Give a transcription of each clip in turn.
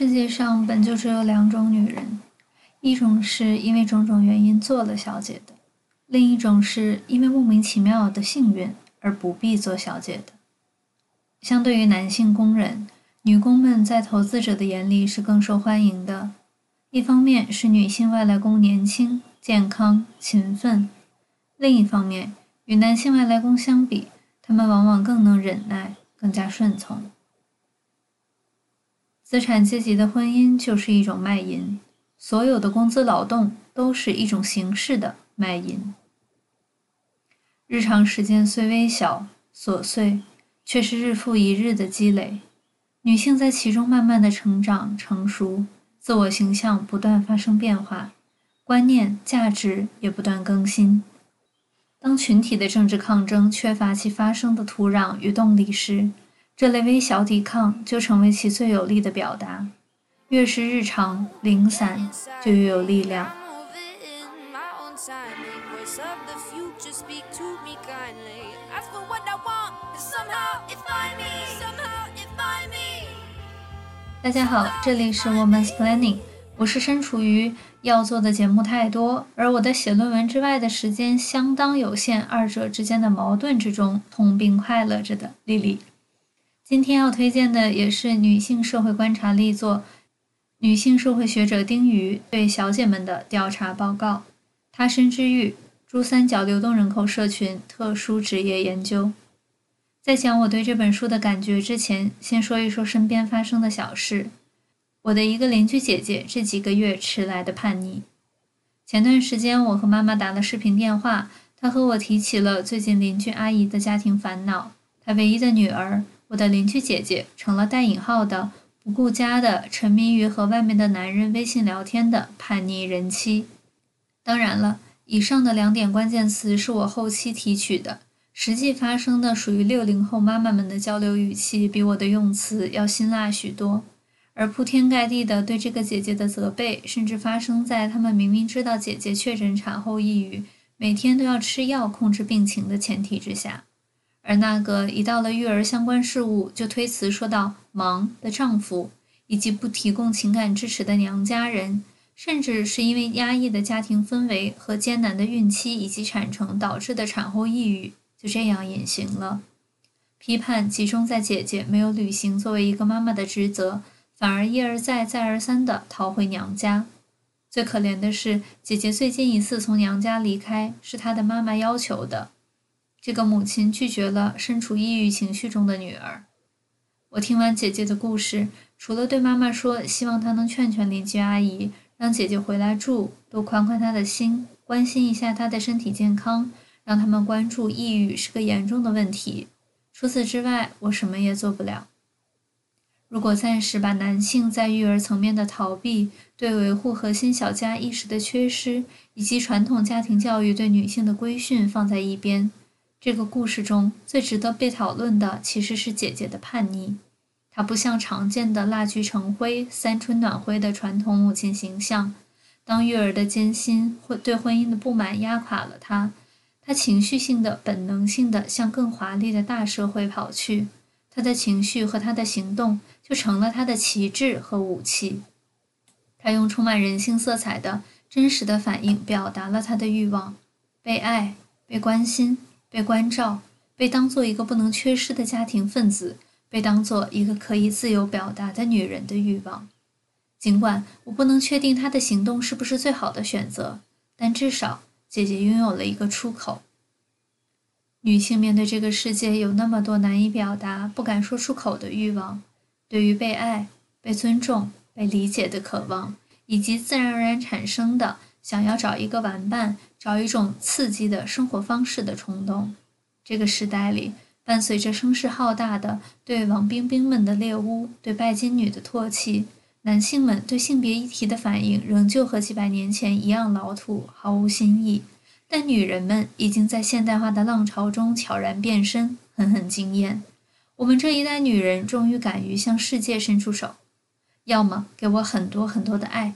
世界上本就只有两种女人，一种是因为种种原因做了小姐的，另一种是因为莫名其妙的幸运而不必做小姐的。相对于男性工人，女工们在投资者的眼里是更受欢迎的。一方面是女性外来工年轻、健康、勤奋；另一方面，与男性外来工相比，他们往往更能忍耐，更加顺从。资产阶级的婚姻就是一种卖淫，所有的工资劳动都是一种形式的卖淫。日常时间虽微小、琐碎，却是日复一日的积累。女性在其中慢慢的成长、成熟，自我形象不断发生变化，观念、价值也不断更新。当群体的政治抗争缺乏其发生的土壤与动力时，这类微小抵抗就成为其最有力的表达，越是日常零散，就越有力量。大家好，这里是 Woman's Planning，我是身处于要做的节目太多，而我的写论文之外的时间相当有限，二者之间的矛盾之中痛并快乐着的丽丽。今天要推荐的也是女性社会观察力作，女性社会学者丁瑜对小姐们的调查报告，《他深知欲：珠三角流动人口社群特殊职业研究》。在讲我对这本书的感觉之前，先说一说身边发生的小事。我的一个邻居姐姐这几个月迟来的叛逆。前段时间我和妈妈打了视频电话，她和我提起了最近邻居阿姨的家庭烦恼，她唯一的女儿。我的邻居姐姐成了带引号的不顾家的、沉迷于和外面的男人微信聊天的叛逆人妻。当然了，以上的两点关键词是我后期提取的，实际发生的属于六零后妈妈们的交流语气，比我的用词要辛辣许多。而铺天盖地的对这个姐姐的责备，甚至发生在他们明明知道姐姐确诊产后抑郁，每天都要吃药控制病情的前提之下。而那个一到了育儿相关事务就推辞说到忙的丈夫，以及不提供情感支持的娘家人，甚至是因为压抑的家庭氛围和艰难的孕期以及产程导致的产后抑郁，就这样隐形了。批判集中在姐姐没有履行作为一个妈妈的职责，反而一而再再而三地逃回娘家。最可怜的是，姐姐最近一次从娘家离开是她的妈妈要求的。这个母亲拒绝了身处抑郁情绪中的女儿。我听完姐姐的故事，除了对妈妈说希望她能劝劝邻居阿姨，让姐姐回来住，多宽宽她的心，关心一下她的身体健康，让他们关注抑郁是个严重的问题。除此之外，我什么也做不了。如果暂时把男性在育儿层面的逃避、对维护核心小家意识的缺失，以及传统家庭教育对女性的规训放在一边，这个故事中最值得被讨论的，其实是姐姐的叛逆。她不像常见的蜡炬成灰、三春暖灰的传统母亲形象。当育儿的艰辛或对婚姻的不满压垮了她，她情绪性的、本能性的向更华丽的大社会跑去。她的情绪和她的行动就成了她的旗帜和武器。她用充满人性色彩的真实的反应表达了她的欲望：被爱、被关心。被关照，被当做一个不能缺失的家庭分子，被当做一个可以自由表达的女人的欲望。尽管我不能确定她的行动是不是最好的选择，但至少姐姐拥有了一个出口。女性面对这个世界有那么多难以表达、不敢说出口的欲望，对于被爱、被尊重、被理解的渴望，以及自然而然产生的。想要找一个玩伴，找一种刺激的生活方式的冲动。这个时代里，伴随着声势浩大的对王冰冰们的猎巫、对拜金女的唾弃，男性们对性别议题的反应仍旧和几百年前一样老土，毫无新意。但女人们已经在现代化的浪潮中悄然变身，狠狠惊艳。我们这一代女人终于敢于向世界伸出手，要么给我很多很多的爱。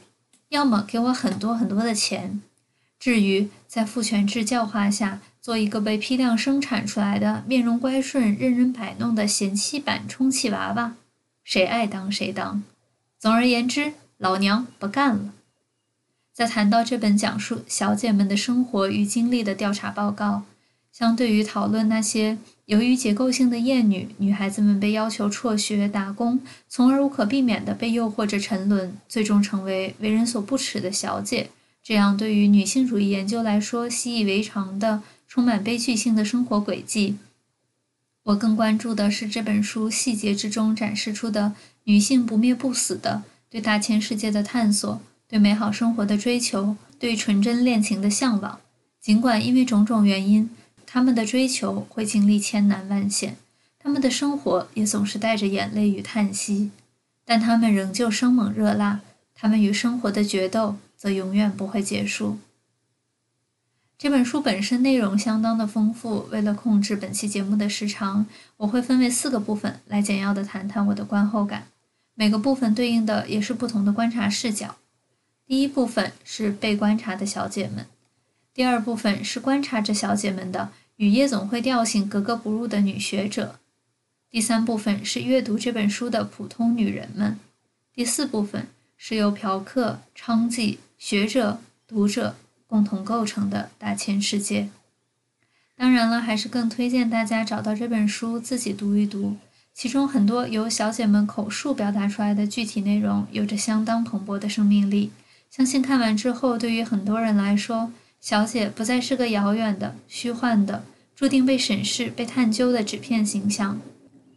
要么给我很多很多的钱。至于在父权制教化下做一个被批量生产出来的面容乖顺、任人摆弄的贤妻版充气娃娃，谁爱当谁当。总而言之，老娘不干了。在谈到这本讲述小姐们的生活与经历的调查报告，相对于讨论那些由于结构性的厌女，女孩子们被要求辍学打工，从而无可避免地被诱惑着沉沦，最终成为为人所不齿的小姐，这样对于女性主义研究来说习以为常的、充满悲剧性的生活轨迹，我更关注的是这本书细节之中展示出的女性不灭不死的对大千世界的探索。对美好生活的追求，对纯真恋情的向往，尽管因为种种原因，他们的追求会经历千难万险，他们的生活也总是带着眼泪与叹息，但他们仍旧生猛热辣，他们与生活的决斗则永远不会结束。这本书本身内容相当的丰富，为了控制本期节目的时长，我会分为四个部分来简要的谈谈我的观后感，每个部分对应的也是不同的观察视角。第一部分是被观察的小姐们，第二部分是观察着小姐们的与夜总会调性格格不入的女学者，第三部分是阅读这本书的普通女人们，第四部分是由嫖客、娼妓、学者、读者共同构成的大千世界。当然了，还是更推荐大家找到这本书自己读一读，其中很多由小姐们口述表达出来的具体内容，有着相当蓬勃的生命力。相信看完之后，对于很多人来说，小姐不再是个遥远的、虚幻的、注定被审视、被探究的纸片形象。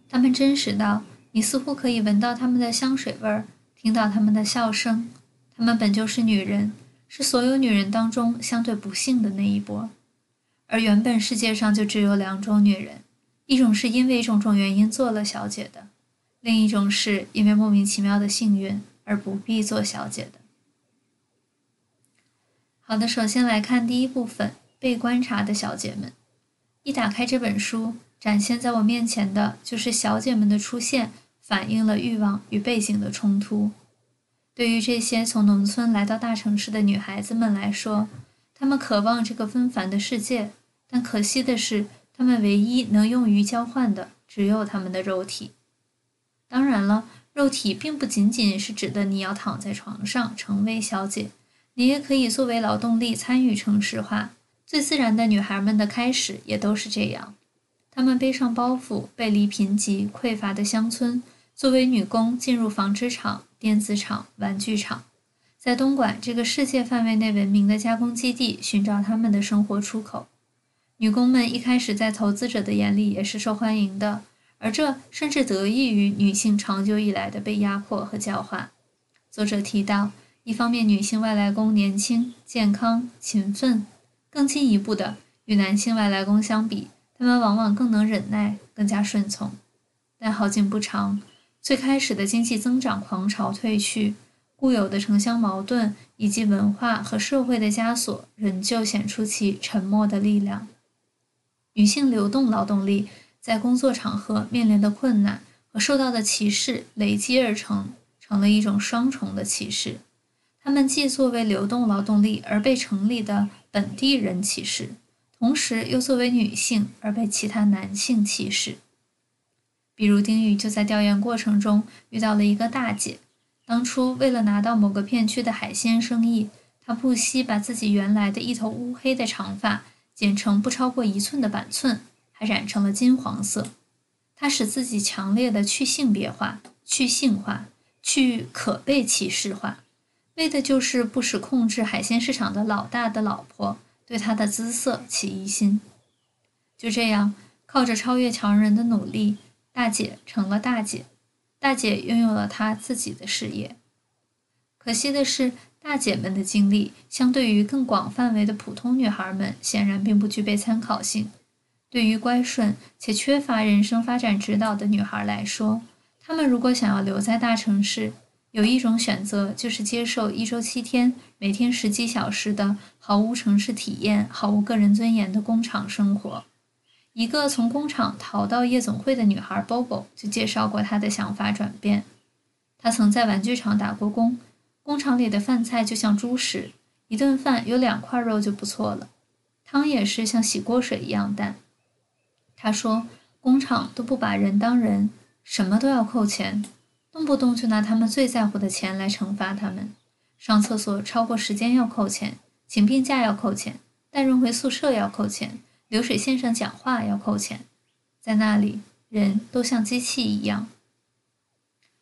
她们真实到，你似乎可以闻到她们的香水味儿，听到她们的笑声。她们本就是女人，是所有女人当中相对不幸的那一波。而原本世界上就只有两种女人：一种是因为种种原因做了小姐的，另一种是因为莫名其妙的幸运而不必做小姐的。好的，首先来看第一部分，被观察的小姐们。一打开这本书，展现在我面前的就是小姐们的出现，反映了欲望与背景的冲突。对于这些从农村来到大城市的女孩子们来说，她们渴望这个纷繁的世界，但可惜的是，她们唯一能用于交换的只有她们的肉体。当然了，肉体并不仅仅是指的你要躺在床上成为小姐。你也可以作为劳动力参与城市化。最自然的女孩们的开始也都是这样，她们背上包袱，背离贫瘠匮乏的乡村，作为女工进入纺织厂、电子厂、玩具厂，在东莞这个世界范围内闻名的加工基地寻找他们的生活出口。女工们一开始在投资者的眼里也是受欢迎的，而这甚至得益于女性长久以来的被压迫和教化。作者提到。一方面，女性外来工年轻、健康、勤奋；更进一步的，与男性外来工相比，他们往往更能忍耐、更加顺从。但好景不长，最开始的经济增长狂潮退去，固有的城乡矛盾以及文化和社会的枷锁仍旧显出其沉默的力量。女性流动劳动力在工作场合面临的困难和受到的歧视累积而成，成了一种双重的歧视。他们既作为流动劳动力而被城里的本地人歧视，同时又作为女性而被其他男性歧视。比如丁宇就在调研过程中遇到了一个大姐，当初为了拿到某个片区的海鲜生意，她不惜把自己原来的一头乌黑的长发剪成不超过一寸的板寸，还染成了金黄色。她使自己强烈的去性别化、去性化、去可被歧视化。为的就是不使控制海鲜市场的老大的老婆对他的姿色起疑心。就这样，靠着超越强人的努力，大姐成了大姐，大姐拥有了她自己的事业。可惜的是，大姐们的经历相对于更广范围的普通女孩们，显然并不具备参考性。对于乖顺且缺乏人生发展指导的女孩来说，她们如果想要留在大城市，有一种选择，就是接受一周七天、每天十几小时的毫无城市体验、毫无个人尊严的工厂生活。一个从工厂逃到夜总会的女孩 Bobo 就介绍过她的想法转变。她曾在玩具厂打过工，工厂里的饭菜就像猪食，一顿饭有两块肉就不错了，汤也是像洗锅水一样淡。她说，工厂都不把人当人，什么都要扣钱。动不动就拿他们最在乎的钱来惩罚他们。上厕所超过时间要扣钱，请病假要扣钱，带人回宿舍要扣钱，流水线上讲话要扣钱。在那里，人都像机器一样。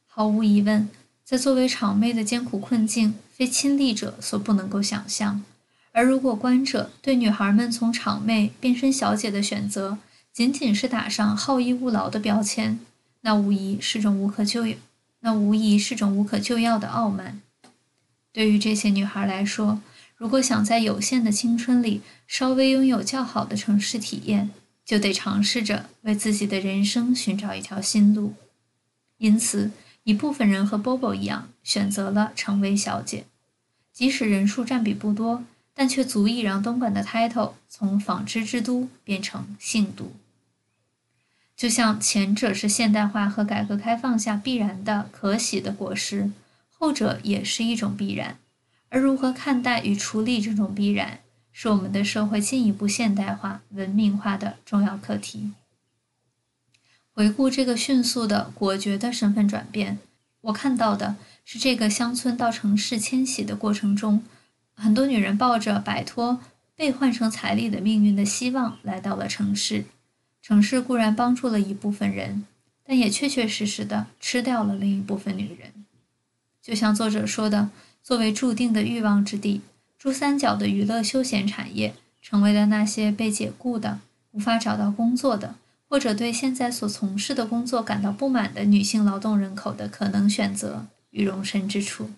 毫无疑问，在作为场妹的艰苦困境，非亲历者所不能够想象。而如果观者对女孩们从场妹变身小姐的选择，仅仅是打上好逸恶劳的标签，那无疑是种无可救药，那无疑是种无可救药的傲慢。对于这些女孩来说，如果想在有限的青春里稍微拥有较好的城市体验，就得尝试着为自己的人生寻找一条新路。因此，一部分人和 Bobo 一样，选择了成为小姐，即使人数占比不多，但却足以让东莞的 title 从纺织之都变成性都。就像前者是现代化和改革开放下必然的可喜的果实。后者也是一种必然，而如何看待与处理这种必然，是我们的社会进一步现代化、文明化的重要课题。回顾这个迅速的、果决的身份转变，我看到的是这个乡村到城市迁徙的过程中，很多女人抱着摆脱被换成彩礼的命运的希望来到了城市。城市固然帮助了一部分人，但也确确实实的吃掉了另一部分女人。就像作者说的，作为注定的欲望之地，珠三角的娱乐休闲产业成为了那些被解雇的、无法找到工作的，或者对现在所从事的工作感到不满的女性劳动人口的可能选择与容身之处。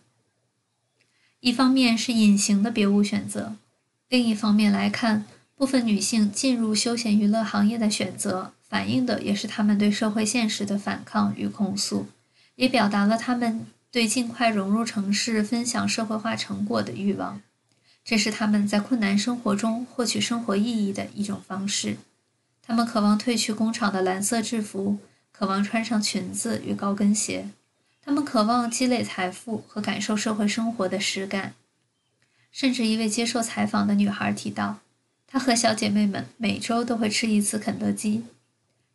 一方面是隐形的别无选择，另一方面来看，部分女性进入休闲娱乐行业的选择，反映的也是她们对社会现实的反抗与控诉，也表达了她们。对尽快融入城市、分享社会化成果的欲望，这是他们在困难生活中获取生活意义的一种方式。他们渴望褪去工厂的蓝色制服，渴望穿上裙子与高跟鞋。他们渴望积累财富和感受社会生活的实感。甚至一位接受采访的女孩提到，她和小姐妹们每周都会吃一次肯德基。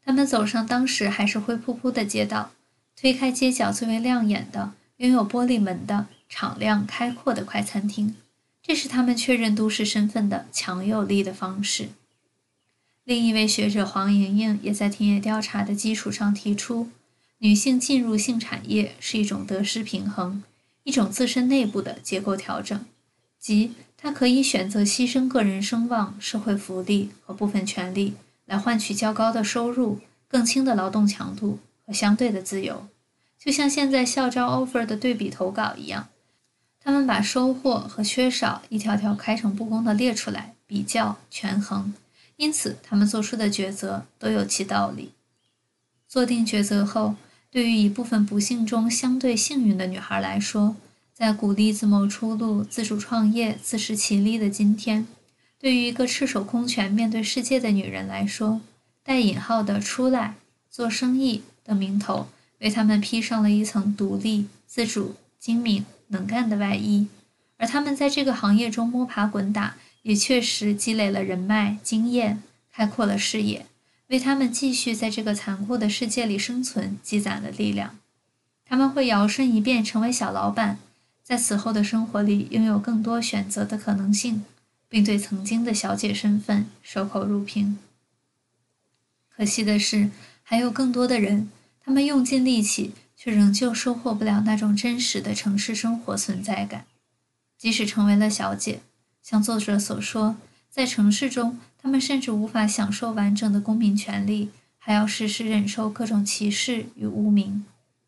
他们走上当时还是灰扑扑的街道，推开街角最为亮眼的。拥有玻璃门的敞亮开阔的快餐厅，这是他们确认都市身份的强有力的方式。另一位学者黄莹莹也在田野调查的基础上提出，女性进入性产业是一种得失平衡，一种自身内部的结构调整，即她可以选择牺牲个人声望、社会福利和部分权利，来换取较高的收入、更轻的劳动强度和相对的自由。就像现在校招 offer 的对比投稿一样，他们把收获和缺少一条条开诚布公地列出来，比较权衡，因此他们做出的抉择都有其道理。做定抉择后，对于一部分不幸中相对幸运的女孩来说，在鼓励自谋出路、自主创业、自食其力的今天，对于一个赤手空拳面对世界的女人来说，带引号的“出来做生意”的名头。为他们披上了一层独立、自主、精明、能干的外衣，而他们在这个行业中摸爬滚打，也确实积累了人脉、经验，开阔了视野，为他们继续在这个残酷的世界里生存积攒了力量。他们会摇身一变成为小老板，在此后的生活里拥有更多选择的可能性，并对曾经的小姐身份守口如瓶。可惜的是，还有更多的人。他们用尽力气，却仍旧收获不了那种真实的城市生活存在感。即使成为了小姐，像作者所说，在城市中，他们甚至无法享受完整的公民权利，还要时时忍受各种歧视与污名。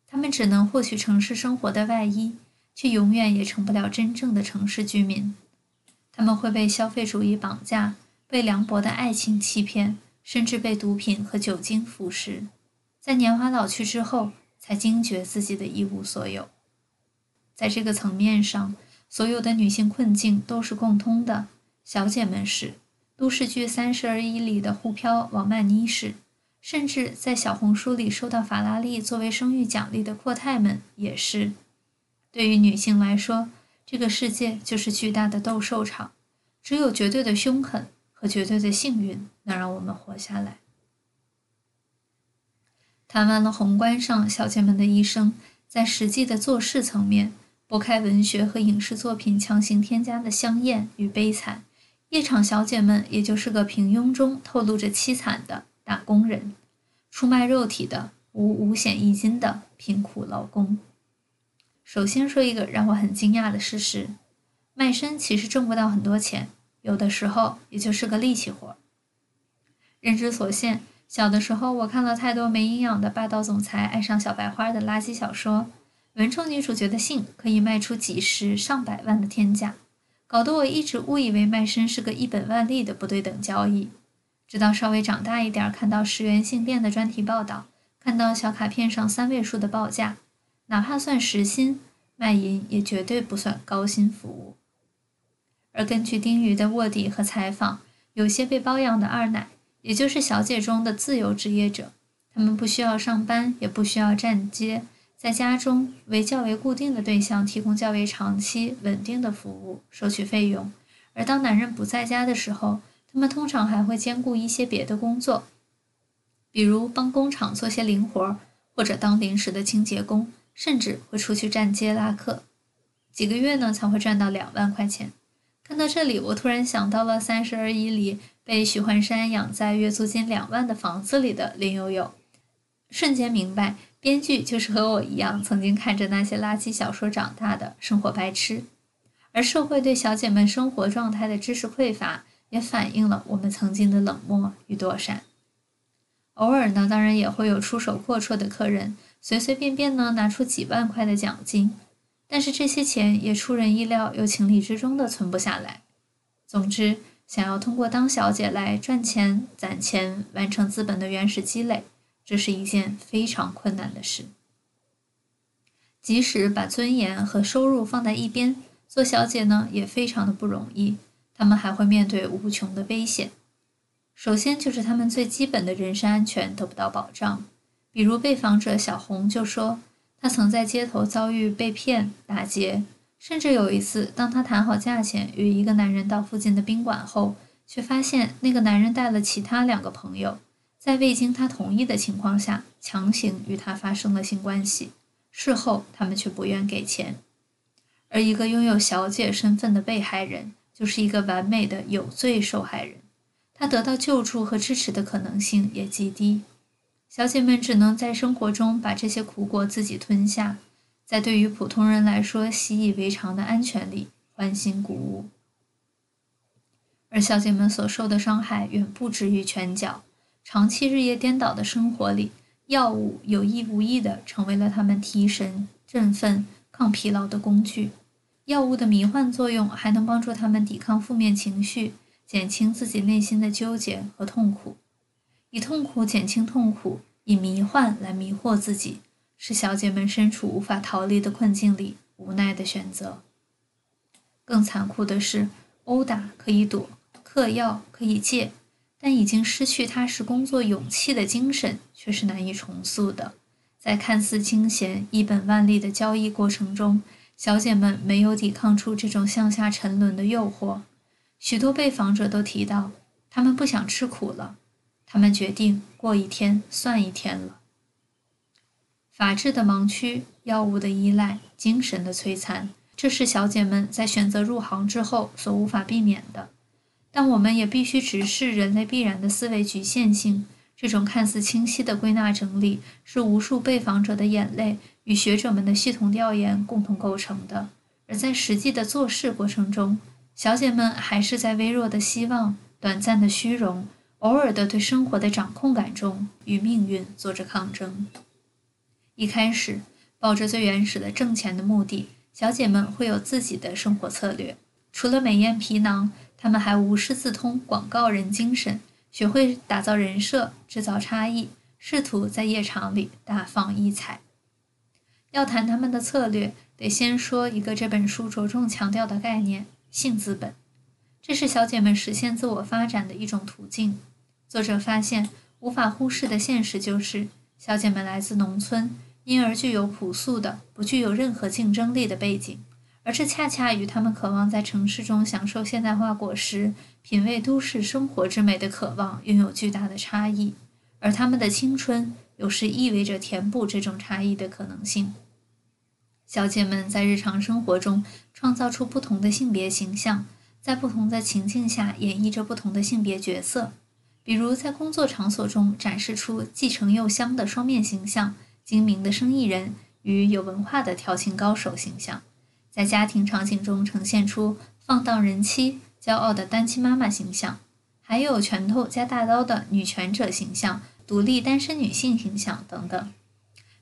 他们只能获取城市生活的外衣，却永远也成不了真正的城市居民。他们会被消费主义绑架，被凉薄的爱情欺骗，甚至被毒品和酒精腐蚀。在年华老去之后，才惊觉自己的一无所有。在这个层面上，所有的女性困境都是共通的。小姐们是，都市剧《三十而已》里的沪漂王曼妮是，甚至在小红书里收到法拉利作为生育奖励的阔太们也是。对于女性来说，这个世界就是巨大的斗兽场，只有绝对的凶狠和绝对的幸运能让我们活下来。谈完了宏观上小姐们的一生，在实际的做事层面，拨开文学和影视作品强行添加的香艳与悲惨，夜场小姐们也就是个平庸中透露着凄惨的打工人，出卖肉体的无五险一金的贫苦劳工。首先说一个让我很惊讶的事实：卖身其实挣不到很多钱，有的时候也就是个力气活。认知所限。小的时候，我看了太多没营养的霸道总裁爱上小白花的垃圾小说，文中女主角的性可以卖出几十上百万的天价，搞得我一直误以为卖身是个一本万利的不对等交易。直到稍微长大一点，看到十元性店的专题报道，看到小卡片上三位数的报价，哪怕算时薪，卖淫也绝对不算高薪服务。而根据丁瑜的卧底和采访，有些被包养的二奶。也就是小姐中的自由职业者，他们不需要上班，也不需要站街，在家中为较为固定的对象提供较为长期稳定的服务，收取费用。而当男人不在家的时候，他们通常还会兼顾一些别的工作，比如帮工厂做些零活，或者当临时的清洁工，甚至会出去站街拉客。几个月呢，才会赚到两万块钱。看到这里，我突然想到了《三十而已》里。被许幻山养在月租金两万的房子里的林有有，瞬间明白，编剧就是和我一样，曾经看着那些垃圾小说长大的生活白痴。而社会对小姐们生活状态的知识匮乏，也反映了我们曾经的冷漠与躲闪。偶尔呢，当然也会有出手阔绰的客人，随随便便呢拿出几万块的奖金，但是这些钱也出人意料又情理之中的存不下来。总之。想要通过当小姐来赚钱、攒钱、完成资本的原始积累，这是一件非常困难的事。即使把尊严和收入放在一边，做小姐呢也非常的不容易。他们还会面对无穷的危险。首先就是他们最基本的人身安全得不到保障。比如被访者小红就说，她曾在街头遭遇被骗、打劫。甚至有一次，当她谈好价钱与一个男人到附近的宾馆后，却发现那个男人带了其他两个朋友，在未经她同意的情况下强行与她发生了性关系。事后，他们却不愿给钱。而一个拥有小姐身份的被害人，就是一个完美的有罪受害人，他得到救助和支持的可能性也极低。小姐们只能在生活中把这些苦果自己吞下。在对于普通人来说习以为常的安全里欢欣鼓舞，而小姐们所受的伤害远不止于拳脚。长期日夜颠倒的生活里，药物有意无意地成为了他们提神、振奋、抗疲劳的工具。药物的迷幻作用还能帮助他们抵抗负面情绪，减轻自己内心的纠结和痛苦。以痛苦减轻痛苦，以迷幻来迷惑自己。是小姐们身处无法逃离的困境里无奈的选择。更残酷的是，殴打可以躲，嗑药可以戒，但已经失去踏实工作勇气的精神却是难以重塑的。在看似清闲、一本万利的交易过程中，小姐们没有抵抗出这种向下沉沦的诱惑。许多被访者都提到，他们不想吃苦了，他们决定过一天算一天了。法治的盲区、药物的依赖、精神的摧残，这是小姐们在选择入行之后所无法避免的。但我们也必须直视人类必然的思维局限性。这种看似清晰的归纳整理，是无数被访者的眼泪与学者们的系统调研共同构成的。而在实际的做事过程中，小姐们还是在微弱的希望、短暂的虚荣、偶尔的对生活的掌控感中，与命运做着抗争。一开始，抱着最原始的挣钱的目的，小姐们会有自己的生活策略。除了美艳皮囊，她们还无师自通广告人精神，学会打造人设、制造差异，试图在夜场里大放异彩。要谈他们的策略，得先说一个这本书着重强调的概念——性资本。这是小姐们实现自我发展的一种途径。作者发现，无法忽视的现实就是。小姐们来自农村，因而具有朴素的、不具有任何竞争力的背景，而这恰恰与她们渴望在城市中享受现代化果实、品味都市生活之美的渴望拥有巨大的差异。而她们的青春，有时意味着填补这种差异的可能性。小姐们在日常生活中创造出不同的性别形象，在不同的情境下演绎着不同的性别角色。比如在工作场所中展示出既诚又香的双面形象，精明的生意人与有文化的调情高手形象；在家庭场景中呈现出放荡人妻、骄傲的单亲妈妈形象，还有拳头加大刀的女权者形象、独立单身女性形象等等。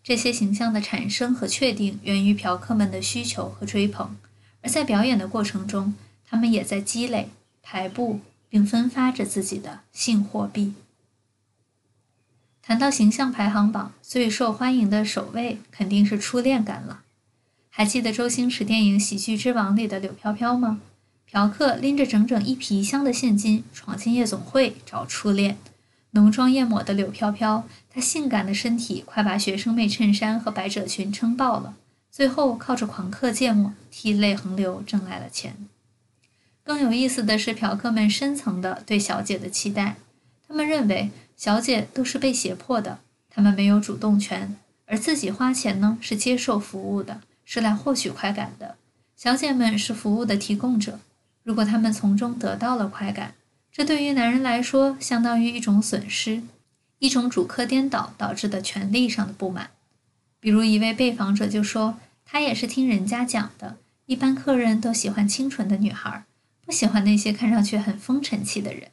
这些形象的产生和确定源于嫖客们的需求和追捧，而在表演的过程中，他们也在积累、排布。并分发着自己的性货币。谈到形象排行榜最受欢迎的首位，肯定是初恋感了。还记得周星驰电影《喜剧之王》里的柳飘飘吗？嫖客拎着整整一皮箱的现金闯进夜总会找初恋，浓妆艳抹的柳飘飘，她性感的身体快把学生妹衬衫和百褶裙撑爆了，最后靠着狂嗑芥末，涕泪横流挣来了钱。更有意思的是，嫖客们深层的对小姐的期待，他们认为小姐都是被胁迫的，他们没有主动权，而自己花钱呢是接受服务的，是来获取快感的。小姐们是服务的提供者，如果他们从中得到了快感，这对于男人来说相当于一种损失，一种主客颠倒导致的权利上的不满。比如一位被访者就说，他也是听人家讲的，一般客人都喜欢清纯的女孩。不喜欢那些看上去很风尘气的人。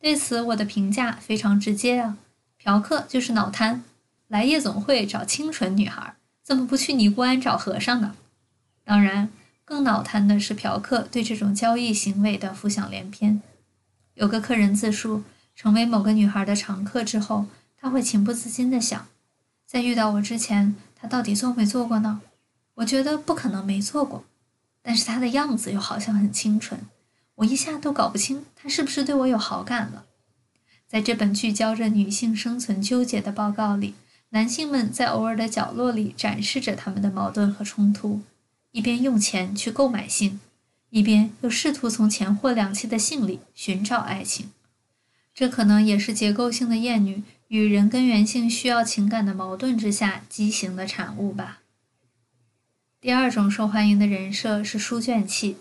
对此，我的评价非常直接啊，嫖客就是脑瘫，来夜总会找清纯女孩，怎么不去尼姑庵找和尚呢？当然，更脑瘫的是嫖客对这种交易行为的浮想联翩。有个客人自述，成为某个女孩的常客之后，他会情不自禁地想，在遇到我之前，他到底做没做过呢？我觉得不可能没做过，但是他的样子又好像很清纯。我一下都搞不清他是不是对我有好感了。在这本聚焦着女性生存纠结的报告里，男性们在偶尔的角落里展示着他们的矛盾和冲突，一边用钱去购买性，一边又试图从钱货两栖的性里寻找爱情。这可能也是结构性的厌女与人根源性需要情感的矛盾之下畸形的产物吧。第二种受欢迎的人设是书卷气。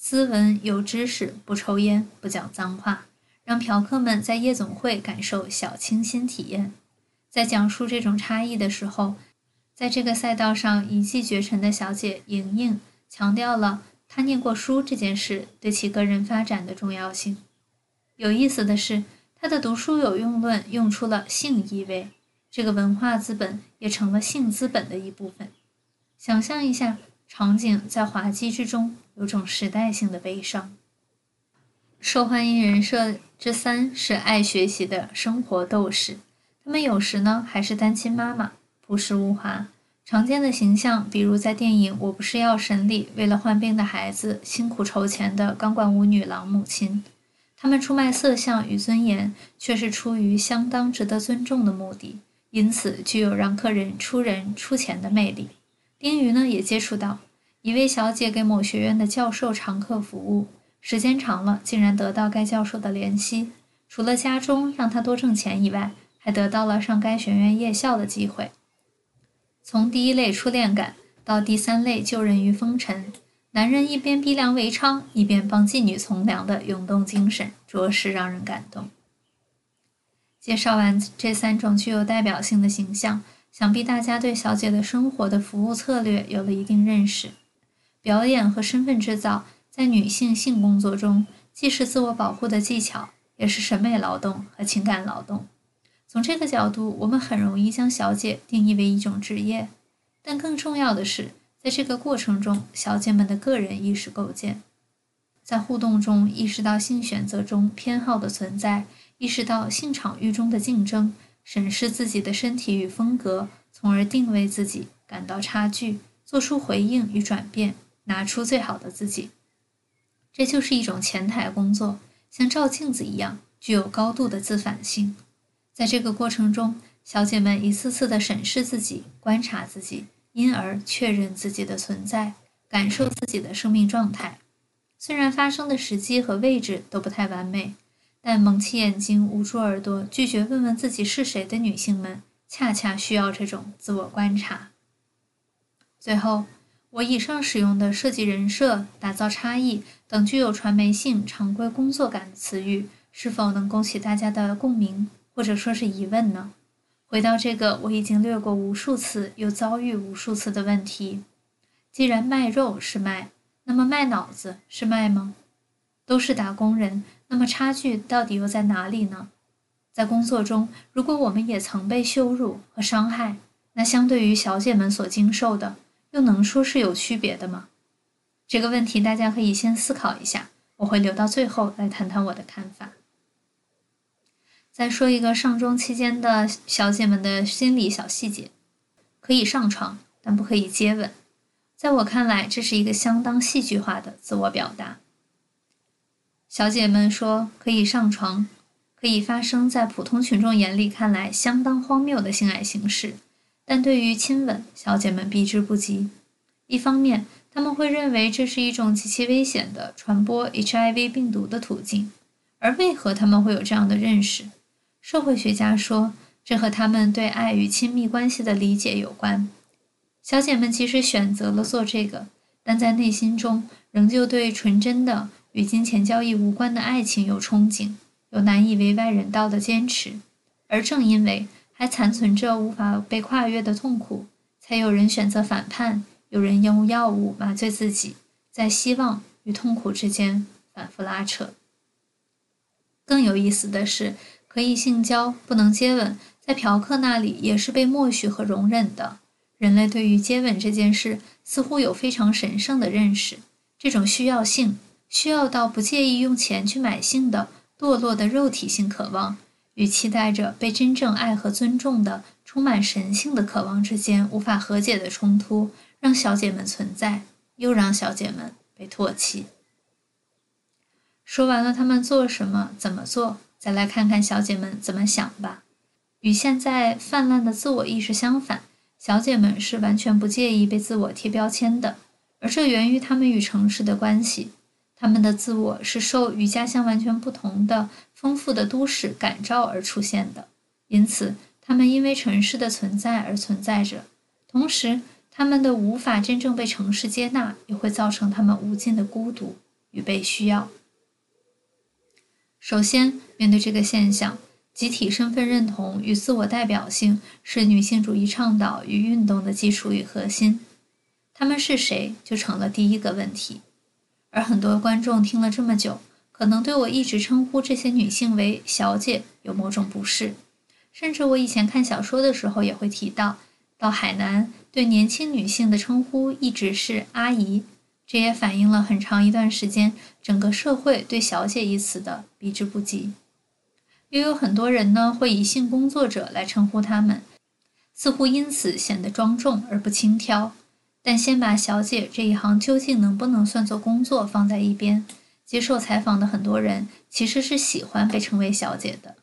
斯文有知识，不抽烟，不讲脏话，让嫖客们在夜总会感受小清新体验。在讲述这种差异的时候，在这个赛道上一骑绝尘的小姐莹莹强调了她念过书这件事对其个人发展的重要性。有意思的是，她的读书有用论用出了性意味，这个文化资本也成了性资本的一部分。想象一下。场景在滑稽之中，有种时代性的悲伤。受欢迎人设之三是爱学习的生活斗士，他们有时呢还是单亲妈妈，朴实无华。常见的形象，比如在电影《我不是药神》里，为了患病的孩子辛苦筹钱的钢管舞女郎母亲。他们出卖色相与尊严，却是出于相当值得尊重的目的，因此具有让客人出人出钱的魅力。丁鱼呢也接触到一位小姐给某学院的教授常客服务，时间长了，竟然得到该教授的怜惜，除了家中让他多挣钱以外，还得到了上该学院夜校的机会。从第一类初恋感到第三类救人于风尘，男人一边逼良为娼，一边帮妓女从良的涌动精神，着实让人感动。介绍完这三种具有代表性的形象。想必大家对小姐的生活的服务策略有了一定认识。表演和身份制造在女性性工作中，既是自我保护的技巧，也是审美劳动和情感劳动。从这个角度，我们很容易将小姐定义为一种职业。但更重要的是，在这个过程中，小姐们的个人意识构建，在互动中意识到性选择中偏好的存在，意识到性场域中的竞争。审视自己的身体与风格，从而定位自己，感到差距，做出回应与转变，拿出最好的自己。这就是一种前台工作，像照镜子一样，具有高度的自反性。在这个过程中，小姐们一次次地审视自己，观察自己，因而确认自己的存在，感受自己的生命状态。虽然发生的时机和位置都不太完美。但蒙起眼睛、捂住耳朵、拒绝问问自己是谁的女性们，恰恰需要这种自我观察。最后，我以上使用的设计人设、打造差异等具有传媒性、常规工作感的词语，是否能勾起大家的共鸣，或者说是疑问呢？回到这个我已经略过无数次又遭遇无数次的问题：既然卖肉是卖，那么卖脑子是卖吗？都是打工人，那么差距到底又在哪里呢？在工作中，如果我们也曾被羞辱和伤害，那相对于小姐们所经受的，又能说是有区别的吗？这个问题大家可以先思考一下，我会留到最后来谈谈我的看法。再说一个上钟期间的小姐们的心理小细节：可以上床，但不可以接吻。在我看来，这是一个相当戏剧化的自我表达。小姐们说可以上床，可以发生在普通群众眼里看来相当荒谬的性爱形式。但对于亲吻，小姐们避之不及。一方面，他们会认为这是一种极其危险的传播 HIV 病毒的途径。而为何他们会有这样的认识？社会学家说，这和他们对爱与亲密关系的理解有关。小姐们即使选择了做这个，但在内心中仍旧对纯真的与金钱交易无关的爱情有憧憬，有难以为外人道的坚持。而正因为还残存着无法被跨越的痛苦，才有人选择反叛，有人用药物麻醉自己，在希望与痛苦之间反复拉扯。更有意思的是，可以性交不能接吻，在嫖客那里也是被默许和容忍的。人类对于接吻这件事似乎有非常神圣的认识，这种需要性，需要到不介意用钱去买性的堕落的肉体性渴望。与期待着被真正爱和尊重的、充满神性的渴望之间无法和解的冲突，让小姐们存在，又让小姐们被唾弃。说完了他们做什么、怎么做，再来看看小姐们怎么想吧。与现在泛滥的自我意识相反，小姐们是完全不介意被自我贴标签的，而这源于他们与城市的关系。他们的自我是受与家乡完全不同的丰富的都市感召而出现的，因此他们因为城市的存在而存在着。同时，他们的无法真正被城市接纳，也会造成他们无尽的孤独与被需要。首先，面对这个现象，集体身份认同与自我代表性是女性主义倡导与运动的基础与核心。他们是谁，就成了第一个问题。而很多观众听了这么久，可能对我一直称呼这些女性为“小姐”有某种不适，甚至我以前看小说的时候也会提到，到海南对年轻女性的称呼一直是“阿姨”，这也反映了很长一段时间整个社会对“小姐”一词的避之不及。又有很多人呢会以性工作者来称呼她们，似乎因此显得庄重而不轻佻。但先把“小姐”这一行究竟能不能算作工作放在一边，接受采访的很多人其实是喜欢被称为“小姐”的。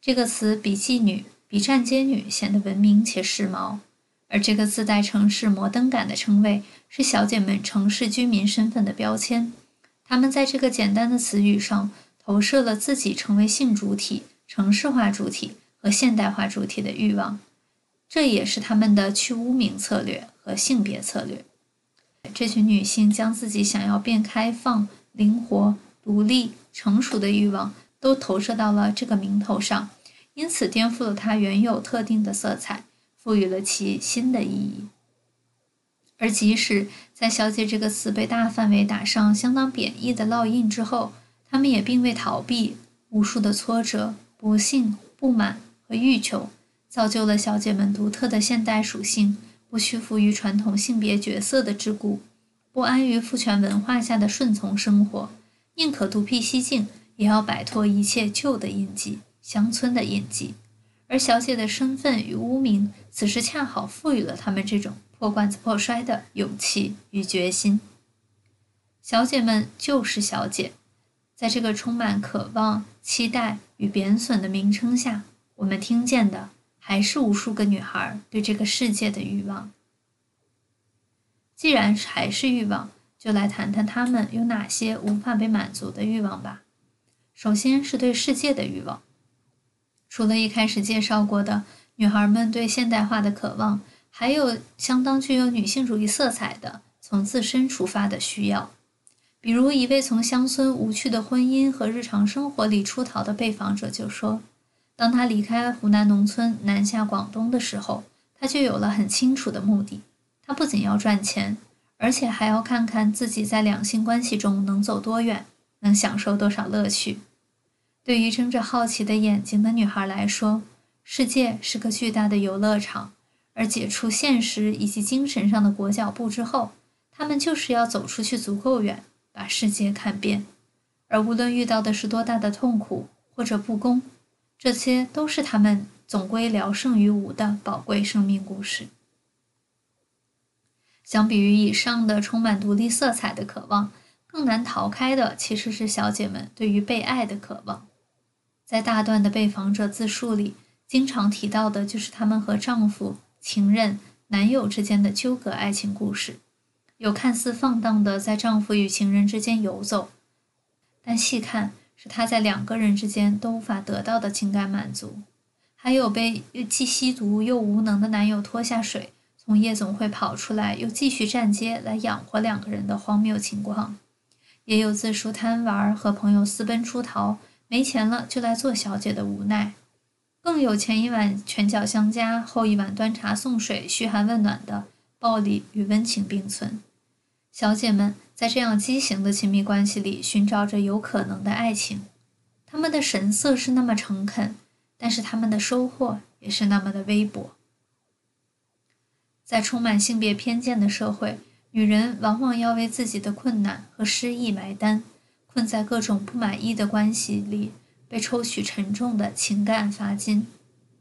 这个词比妓女、比站街女显得文明且时髦，而这个自带城市摩登感的称谓是小姐们城市居民身份的标签。他们在这个简单的词语上投射了自己成为性主体、城市化主体和现代化主体的欲望，这也是他们的去污名策略。和性别策略，这群女性将自己想要变开放、灵活、独立、成熟的欲望都投射到了这个名头上，因此颠覆了它原有特定的色彩，赋予了其新的意义。而即使在“小姐”这个词被大范围打上相当贬义的烙印之后，她们也并未逃避无数的挫折、不幸、不满和欲求，造就了小姐们独特的现代属性。不屈服于传统性别角色的桎梏，不安于父权文化下的顺从生活，宁可独辟蹊径，也要摆脱一切旧的印记、乡村的印记。而小姐的身份与污名，此时恰好赋予了他们这种破罐子破摔的勇气与决心。小姐们就是小姐，在这个充满渴望、期待与贬损的名称下，我们听见的。还是无数个女孩对这个世界的欲望。既然还是欲望，就来谈谈她们有哪些无法被满足的欲望吧。首先是对世界的欲望，除了一开始介绍过的女孩们对现代化的渴望，还有相当具有女性主义色彩的，从自身出发的需要。比如，一位从乡村无趣的婚姻和日常生活里出逃的被访者就说：“当他离开湖南农村南下广东的时候，他就有了很清楚的目的。他不仅要赚钱，而且还要看看自己在两性关系中能走多远，能享受多少乐趣。”对于睁着好奇的眼睛的女孩来说，世界是个巨大的游乐场，而解除现实以及精神上的裹脚布之后，他们就是要走出去足够远。把世界看遍，而无论遇到的是多大的痛苦或者不公，这些都是他们总归聊胜于无的宝贵生命故事。相比于以上的充满独立色彩的渴望，更难逃开的其实是小姐们对于被爱的渴望。在大段的被访者自述里，经常提到的就是他们和丈夫、情人、男友之间的纠葛爱情故事。有看似放荡的在丈夫与情人之间游走，但细看是她在两个人之间都无法得到的情感满足；还有被又既吸毒又无能的男友拖下水，从夜总会跑出来又继续站街来养活两个人的荒谬情况；也有自述贪玩和朋友私奔出逃，没钱了就来做小姐的无奈；更有前一晚拳脚相加，后一晚端茶送水嘘寒问暖的暴力与温情并存。小姐们在这样畸形的亲密关系里寻找着有可能的爱情，他们的神色是那么诚恳，但是他们的收获也是那么的微薄。在充满性别偏见的社会，女人往往要为自己的困难和失意埋单，困在各种不满意的关系里，被抽取沉重的情感罚金。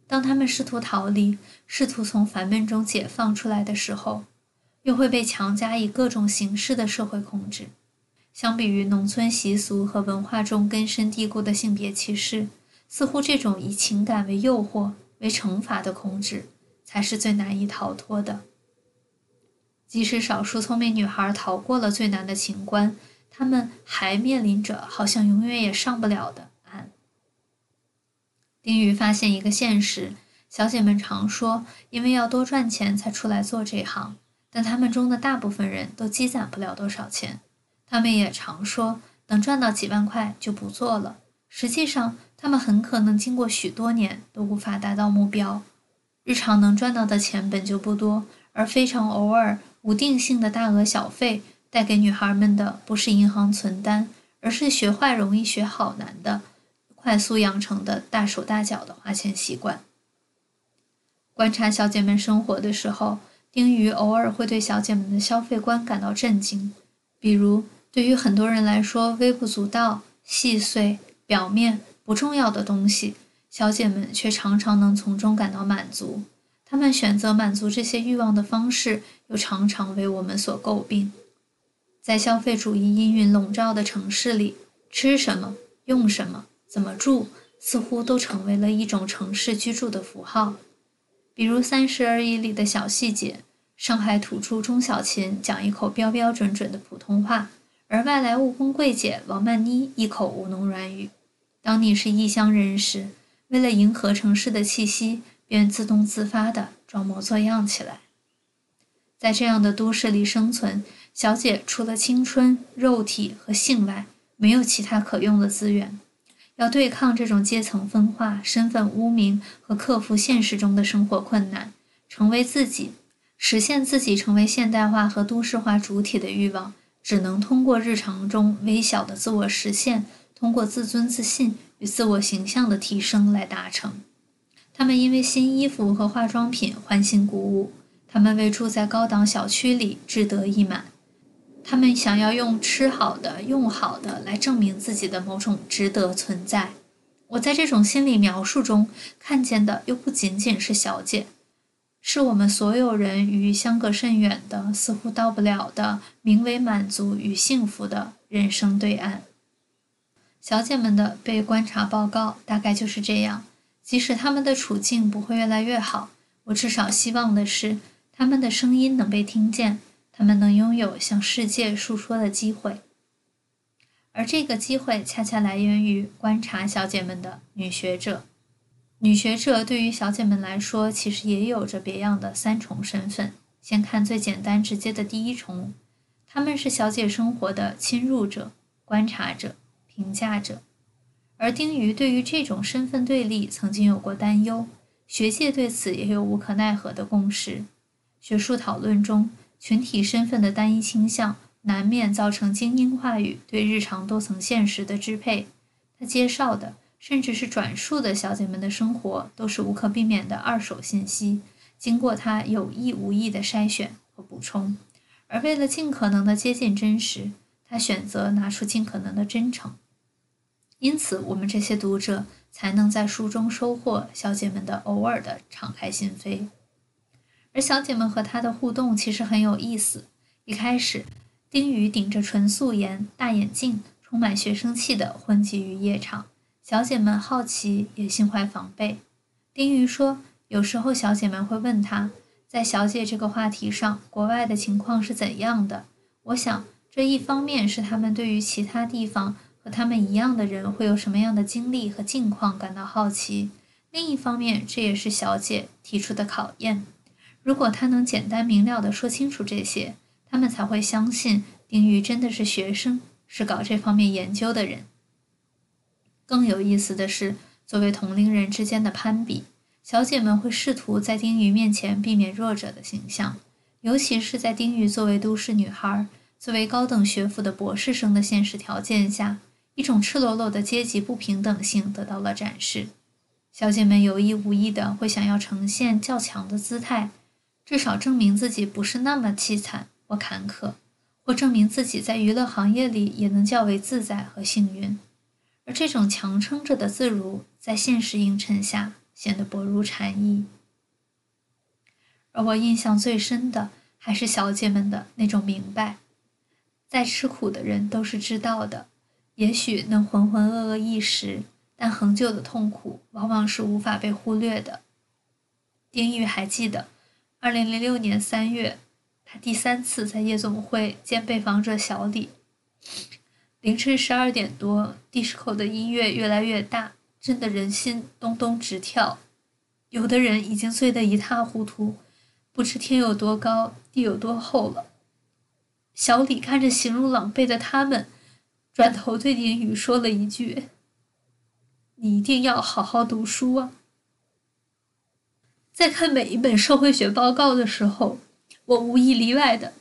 当她们试图逃离，试图从烦闷中解放出来的时候，又会被强加以各种形式的社会控制。相比于农村习俗和文化中根深蒂固的性别歧视，似乎这种以情感为诱惑、为惩罚的控制，才是最难以逃脱的。即使少数聪明女孩逃过了最难的情关，她们还面临着好像永远也上不了的岸。丁宇发现一个现实：小姐们常说，因为要多赚钱才出来做这行。但他们中的大部分人都积攒不了多少钱，他们也常说等赚到几万块就不做了。实际上，他们很可能经过许多年都无法达到目标。日常能赚到的钱本就不多，而非常偶尔、无定性的大额小费带给女孩们的不是银行存单，而是学坏容易学好难的、快速养成的大手大脚的花钱习惯。观察小姐们生活的时候。丁鱼偶尔会对小姐们的消费观感到震惊，比如对于很多人来说微不足道、细碎、表面不重要的东西，小姐们却常常能从中感到满足。她们选择满足这些欲望的方式，又常常为我们所诟病。在消费主义阴云笼罩的城市里，吃什么、用什么、怎么住，似乎都成为了一种城市居住的符号。比如《三十而已》里的小细节。上海土著钟小琴讲一口标标准准的普通话，而外来务工贵姐王曼妮一口吴侬软语。当你是异乡人时，为了迎合城市的气息，便自动自发地装模作样起来。在这样的都市里生存，小姐除了青春、肉体和性外，没有其他可用的资源。要对抗这种阶层分化、身份污名和克服现实中的生活困难，成为自己。实现自己成为现代化和都市化主体的欲望，只能通过日常中微小的自我实现，通过自尊自信与自我形象的提升来达成。他们因为新衣服和化妆品欢欣鼓舞，他们为住在高档小区里志得意满，他们想要用吃好的、用好的来证明自己的某种值得存在。我在这种心理描述中看见的，又不仅仅是小姐。是我们所有人与相隔甚远的、似乎到不了的名为满足与幸福的人生对岸。小姐们的被观察报告大概就是这样。即使他们的处境不会越来越好，我至少希望的是，他们的声音能被听见，他们能拥有向世界诉说的机会。而这个机会恰恰来源于观察小姐们的女学者。女学者对于小姐们来说，其实也有着别样的三重身份。先看最简单直接的第一重，她们是小姐生活的侵入者、观察者、评价者。而丁瑜对于这种身份对立曾经有过担忧，学界对此也有无可奈何的共识。学术讨论中，群体身份的单一倾向难免造成精英话语对日常多层现实的支配。他介绍的，甚至是转述的小姐们的生活，都是无可避免的二手信息，经过他有意无意的筛选和补充。而为了尽可能的接近真实，他选择拿出尽可能的真诚。因此，我们这些读者才能在书中收获小姐们的偶尔的敞开心扉。而小姐们和他的互动其实很有意思。一开始，丁宇顶着纯素颜、大眼镜，充满学生气的混迹于夜场，小姐们好奇也心怀防备。丁宇说，有时候小姐们会问他，在小姐这个话题上，国外的情况是怎样的？我想，这一方面是他们对于其他地方和他们一样的人会有什么样的经历和境况感到好奇；另一方面，这也是小姐提出的考验。如果他能简单明了地说清楚这些，他们才会相信丁宇真的是学生，是搞这方面研究的人。更有意思的是，作为同龄人之间的攀比，小姐们会试图在丁宇面前避免弱者的形象，尤其是在丁宇作为都市女孩、作为高等学府的博士生的现实条件下，一种赤裸裸的阶级不平等性得到了展示。小姐们有意无意的会想要呈现较强的姿态。至少证明自己不是那么凄惨或坎坷，或证明自己在娱乐行业里也能较为自在和幸运。而这种强撑着的自如，在现实映衬下显得薄如蝉翼。而我印象最深的，还是小姐们的那种明白：再吃苦的人都是知道的，也许能浑浑噩噩一时，但恒久的痛苦往往是无法被忽略的。丁玉还记得。二零零六年三月，他第三次在夜总会见被访者小李。凌晨十二点多，迪斯科的音乐越来越大，震得人心咚咚直跳。有的人已经醉得一塌糊涂，不知天有多高，地有多厚了。小李看着形如狼狈的他们，转头对丁宇说了一句：“你一定要好好读书啊。”在看每一本社会学报告的时候，我无一例外的，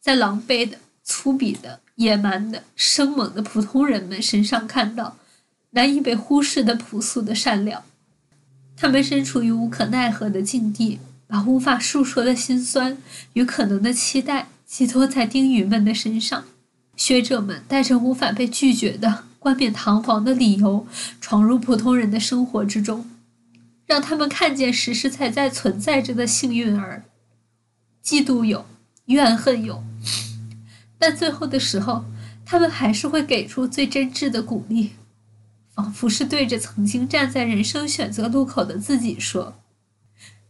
在狼狈的、粗鄙的、野蛮的、生猛的普通人们身上看到难以被忽视的朴素的善良。他们身处于无可奈何的境地，把无法诉说的心酸与可能的期待寄托在丁宇们的身上。学者们带着无法被拒绝的冠冕堂皇的理由，闯入普通人的生活之中。让他们看见实实在在存在着的幸运儿，嫉妒有，怨恨有，但最后的时候，他们还是会给出最真挚的鼓励，仿佛是对着曾经站在人生选择路口的自己说：“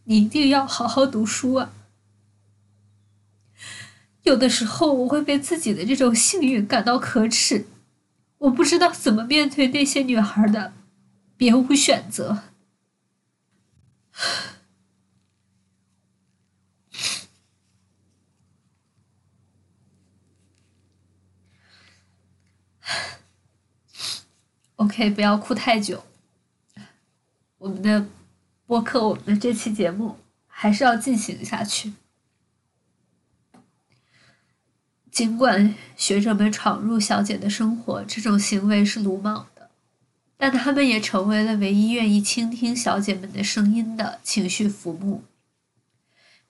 你一定要好好读书啊！”有的时候，我会被自己的这种幸运感到可耻，我不知道怎么面对那些女孩的别无选择。OK，不要哭太久。我们的播客，我们的这期节目还是要进行下去。尽管学者们闯入小姐的生活，这种行为是鲁莽。但他们也成为了唯一愿意倾听小姐们的声音的情绪浮木。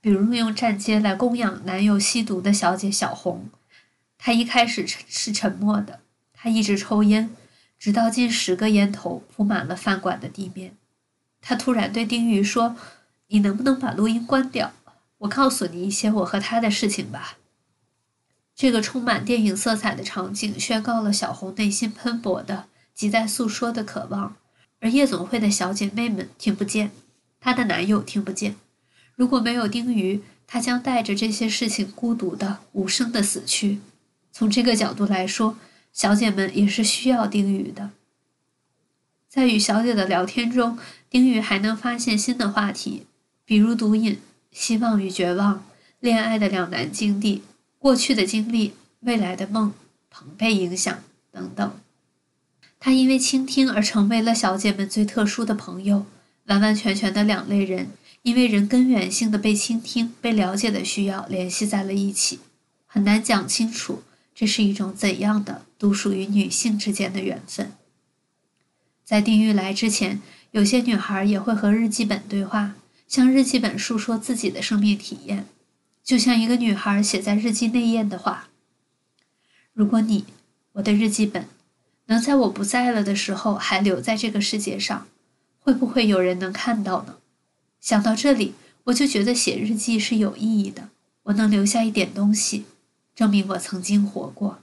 比如用站街来供养男友吸毒的小姐小红，她一开始是沉默的，她一直抽烟，直到近十个烟头铺满了饭馆的地面。她突然对丁瑜说：“你能不能把录音关掉？我告诉你一些我和他的事情吧。”这个充满电影色彩的场景宣告了小红内心喷薄的。急在诉说的渴望，而夜总会的小姐妹们听不见，她的男友听不见。如果没有丁鱼，她将带着这些事情孤独的、无声的死去。从这个角度来说，小姐们也是需要丁鱼的。在与小姐的聊天中，丁鱼还能发现新的话题，比如毒瘾、希望与绝望、恋爱的两难境地、过去的经历、未来的梦、朋辈影响等等。他因为倾听而成为了小姐们最特殊的朋友，完完全全的两类人，因为人根源性的被倾听、被了解的需要联系在了一起，很难讲清楚这是一种怎样的独属于女性之间的缘分。在丁玉来之前，有些女孩也会和日记本对话，向日记本述说自己的生命体验，就像一个女孩写在日记内页的话：“如果你，我的日记本。”能在我不在了的时候还留在这个世界上，会不会有人能看到呢？想到这里，我就觉得写日记是有意义的。我能留下一点东西，证明我曾经活过。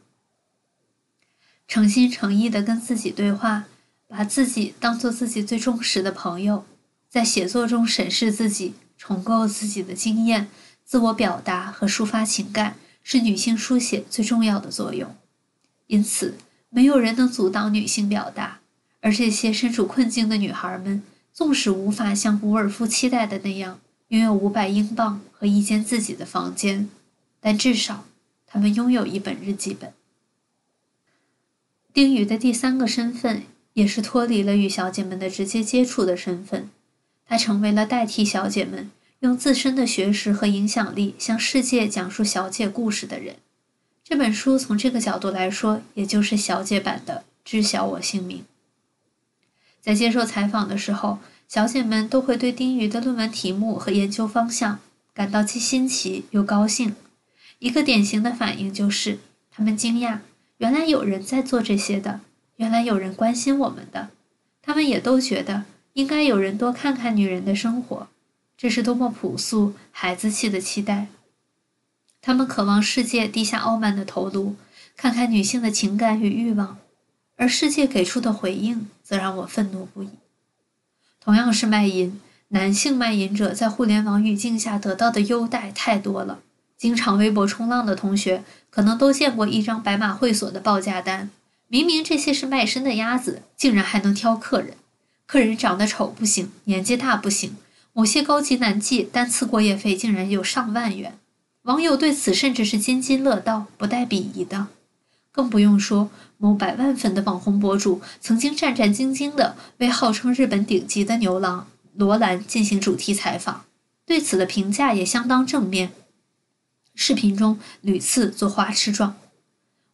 诚心诚意的跟自己对话，把自己当做自己最忠实的朋友，在写作中审视自己，重构自己的经验，自我表达和抒发情感，是女性书写最重要的作用。因此。没有人能阻挡女性表达，而这些身处困境的女孩们，纵使无法像伍尔夫期待的那样拥有五百英镑和一间自己的房间，但至少她们拥有一本日记本。丁宇的第三个身份，也是脱离了与小姐们的直接接触的身份，他成为了代替小姐们用自身的学识和影响力向世界讲述小姐故事的人。这本书从这个角度来说，也就是小姐版的《知晓我姓名》。在接受采访的时候，小姐们都会对丁瑜的论文题目和研究方向感到既新奇又高兴。一个典型的反应就是，他们惊讶原来有人在做这些的，原来有人关心我们的。他们也都觉得应该有人多看看女人的生活，这是多么朴素、孩子气的期待。他们渴望世界低下傲慢的头颅，看看女性的情感与欲望，而世界给出的回应则让我愤怒不已。同样是卖淫，男性卖淫者在互联网语境下得到的优待太多了。经常微博冲浪的同学可能都见过一张白马会所的报价单，明明这些是卖身的鸭子，竟然还能挑客人。客人长得丑不行，年纪大不行，某些高级男妓单次过夜费竟然有上万元。网友对此甚至是津津乐道，不带鄙夷的。更不用说某百万粉的网红博主曾经战战兢兢地为号称日本顶级的牛郎罗兰进行主题采访，对此的评价也相当正面。视频中屡次做花痴状。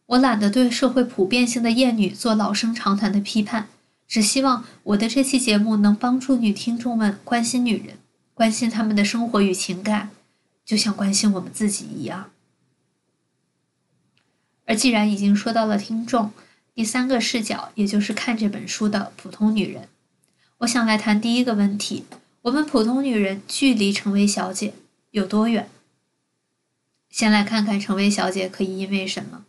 我懒得对社会普遍性的厌女做老生常谈的批判，只希望我的这期节目能帮助女听众们关心女人，关心她们的生活与情感。就像关心我们自己一样。而既然已经说到了听众，第三个视角，也就是看这本书的普通女人，我想来谈第一个问题：我们普通女人距离成为小姐有多远？先来看看成为小姐可以因为什么。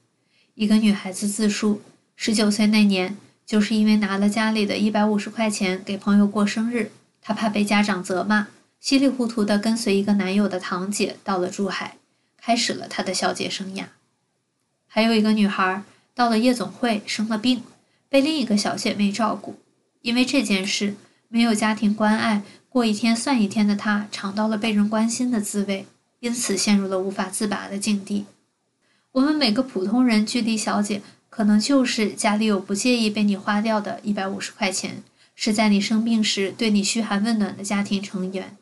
一个女孩子自述：十九岁那年，就是因为拿了家里的一百五十块钱给朋友过生日，她怕被家长责骂。稀里糊涂地跟随一个男友的堂姐到了珠海，开始了她的小姐生涯。还有一个女孩到了夜总会生了病，被另一个小姐妹照顾。因为这件事没有家庭关爱，过一天算一天的她尝到了被人关心的滋味，因此陷入了无法自拔的境地。我们每个普通人距离小姐，可能就是家里有不介意被你花掉的一百五十块钱，是在你生病时对你嘘寒问暖的家庭成员。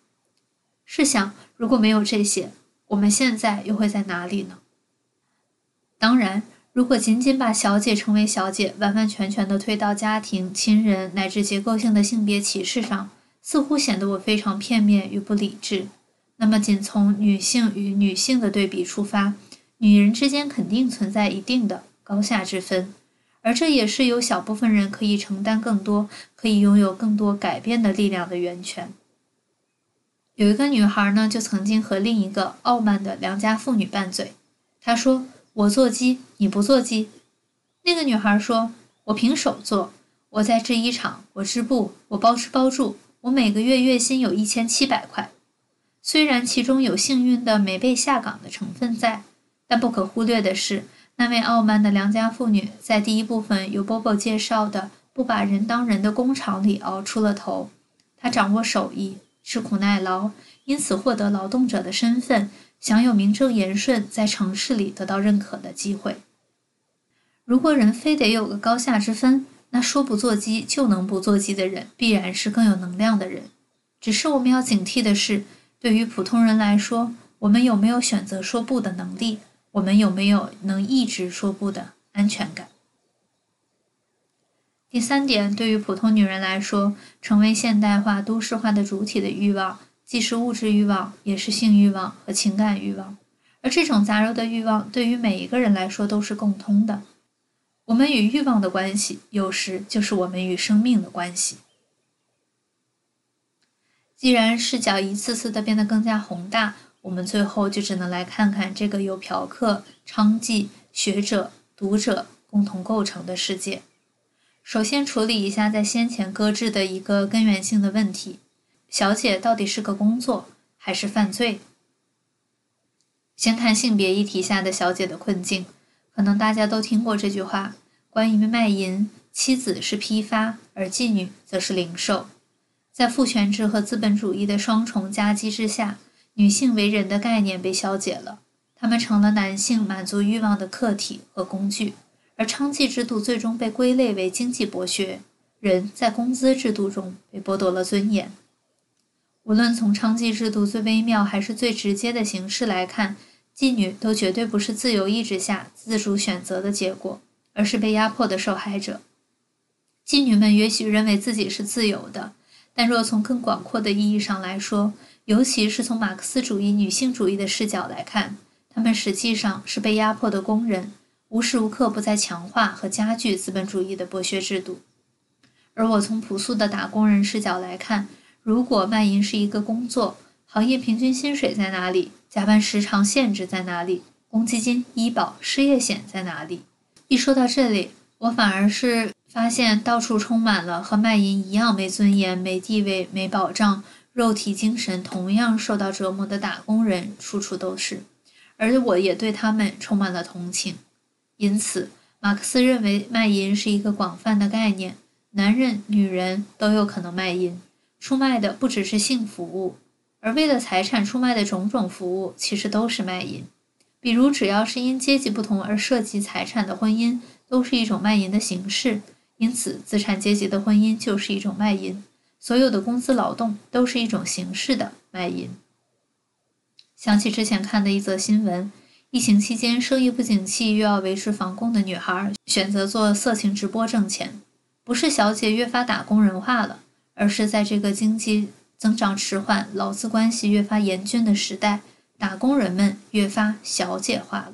试想，如果没有这些，我们现在又会在哪里呢？当然，如果仅仅把小姐成为小姐，完完全全的推到家庭、亲人乃至结构性的性别歧视上，似乎显得我非常片面与不理智。那么，仅从女性与女性的对比出发，女人之间肯定存在一定的高下之分，而这也是有小部分人可以承担更多、可以拥有更多改变的力量的源泉。有一个女孩呢，就曾经和另一个傲慢的良家妇女拌嘴。她说：“我做鸡，你不做鸡。”那个女孩说：“我凭手做，我在制衣厂，我织布，我包吃包住，我每个月月薪有一千七百块。虽然其中有幸运的没被下岗的成分在，但不可忽略的是，那位傲慢的良家妇女在第一部分由波波介绍的不把人当人的工厂里熬出了头。她掌握手艺。吃苦耐劳，因此获得劳动者的身份，享有名正言顺在城市里得到认可的机会。如果人非得有个高下之分，那说不做鸡就能不做鸡的人，必然是更有能量的人。只是我们要警惕的是，对于普通人来说，我们有没有选择说不的能力？我们有没有能一直说不的安全感？第三点，对于普通女人来说，成为现代化、都市化的主体的欲望，既是物质欲望，也是性欲望和情感欲望。而这种杂糅的欲望，对于每一个人来说都是共通的。我们与欲望的关系，有时就是我们与生命的关系。既然视角一次次的变得更加宏大，我们最后就只能来看看这个由嫖客、娼妓、学者、读者共同构成的世界。首先处理一下在先前搁置的一个根源性的问题：小姐到底是个工作还是犯罪？先看性别议题下的小姐的困境，可能大家都听过这句话：关于卖淫，妻子是批发，而妓女则是零售。在父权制和资本主义的双重夹击之下，女性为人的概念被消解了，她们成了男性满足欲望的客体和工具。而娼妓制度最终被归类为经济剥削，人在工资制度中被剥夺了尊严。无论从娼妓制度最微妙还是最直接的形式来看，妓女都绝对不是自由意志下自主选择的结果，而是被压迫的受害者。妓女们也许认为自己是自由的，但若从更广阔的意义上来说，尤其是从马克思主义女性主义的视角来看，她们实际上是被压迫的工人。无时无刻不在强化和加剧资本主义的剥削制度，而我从朴素的打工人视角来看，如果卖淫是一个工作，行业平均薪水在哪里？加班时长限制在哪里？公积金、医保、失业险在哪里？一说到这里，我反而是发现到处充满了和卖淫一样没尊严、没地位、没保障、肉体精神同样受到折磨的打工人，处处都是，而我也对他们充满了同情。因此，马克思认为卖淫是一个广泛的概念，男人、女人都有可能卖淫。出卖的不只是性服务，而为了财产出卖的种种服务，其实都是卖淫。比如，只要是因阶级不同而涉及财产的婚姻，都是一种卖淫的形式。因此，资产阶级的婚姻就是一种卖淫。所有的工资劳动都是一种形式的卖淫。想起之前看的一则新闻。疫情期间，生意不景气又要维持房供的女孩选择做色情直播挣钱，不是小姐越发打工人化了，而是在这个经济增长迟缓、劳资关系越发严峻的时代，打工人们越发小姐化了。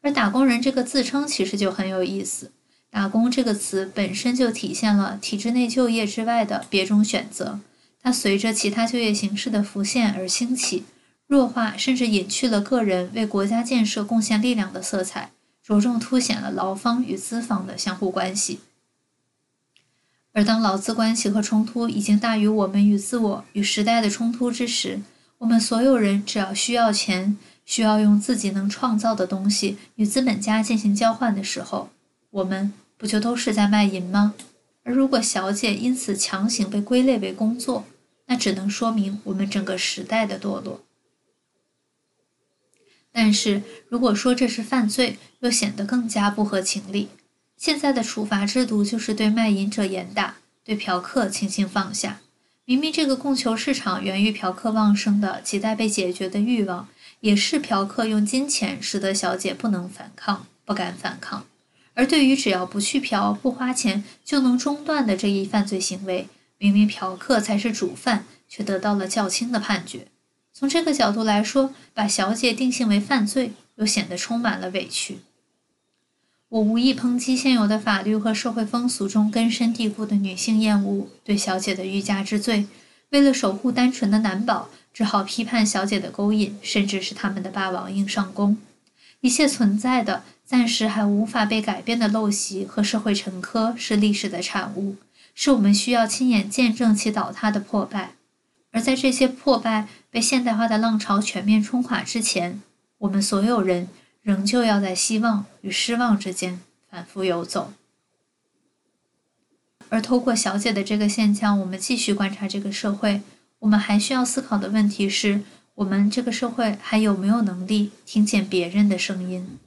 而“打工人”这个自称其实就很有意思，“打工”这个词本身就体现了体制内就业之外的别种选择，它随着其他就业形式的浮现而兴起。弱化甚至隐去了个人为国家建设贡献力量的色彩，着重凸显了劳方与资方的相互关系。而当劳资关系和冲突已经大于我们与自我与时代的冲突之时，我们所有人只要需要钱，需要用自己能创造的东西与资本家进行交换的时候，我们不就都是在卖淫吗？而如果小姐因此强行被归类为工作，那只能说明我们整个时代的堕落。但是，如果说这是犯罪，又显得更加不合情理。现在的处罚制度就是对卖淫者严打，对嫖客轻轻放下。明明这个供求市场源于嫖客旺盛的、亟待被解决的欲望，也是嫖客用金钱使得小姐不能反抗、不敢反抗。而对于只要不去嫖、不花钱就能中断的这一犯罪行为，明明嫖客才是主犯，却得到了较轻的判决。从这个角度来说，把小姐定性为犯罪，又显得充满了委屈。我无意抨击现有的法律和社会风俗中根深蒂固的女性厌恶对小姐的欲加之罪。为了守护单纯的男宝，只好批判小姐的勾引，甚至是他们的霸王硬上弓。一切存在的、暂时还无法被改变的陋习和社会陈疴，是历史的产物，是我们需要亲眼见证其倒塌的破败。而在这些破败被现代化的浪潮全面冲垮之前，我们所有人仍旧要在希望与失望之间反复游走。而透过小姐的这个现象，我们继续观察这个社会。我们还需要思考的问题是：我们这个社会还有没有能力听见别人的声音？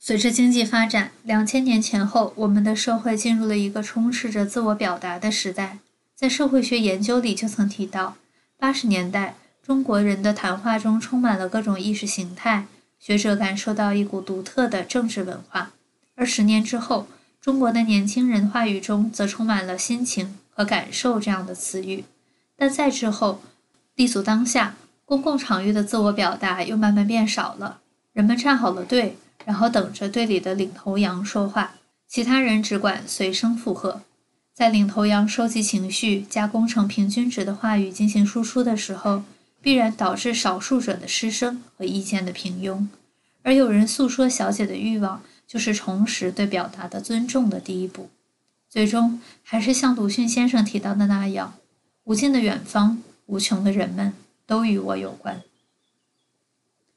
随着经济发展，两千年前后，我们的社会进入了一个充斥着自我表达的时代。在社会学研究里就曾提到，八十年代中国人的谈话中充满了各种意识形态，学者感受到一股独特的政治文化。而十年之后，中国的年轻人话语中则充满了心情和感受这样的词语。但再之后，立足当下，公共场域的自我表达又慢慢变少了，人们站好了队。然后等着队里的领头羊说话，其他人只管随声附和。在领头羊收集情绪、加工成平均值的话语进行输出的时候，必然导致少数者的失声和意见的平庸。而有人诉说小姐的欲望，就是重拾对表达的尊重的第一步。最终，还是像鲁迅先生提到的那样：无尽的远方，无穷的人们，都与我有关。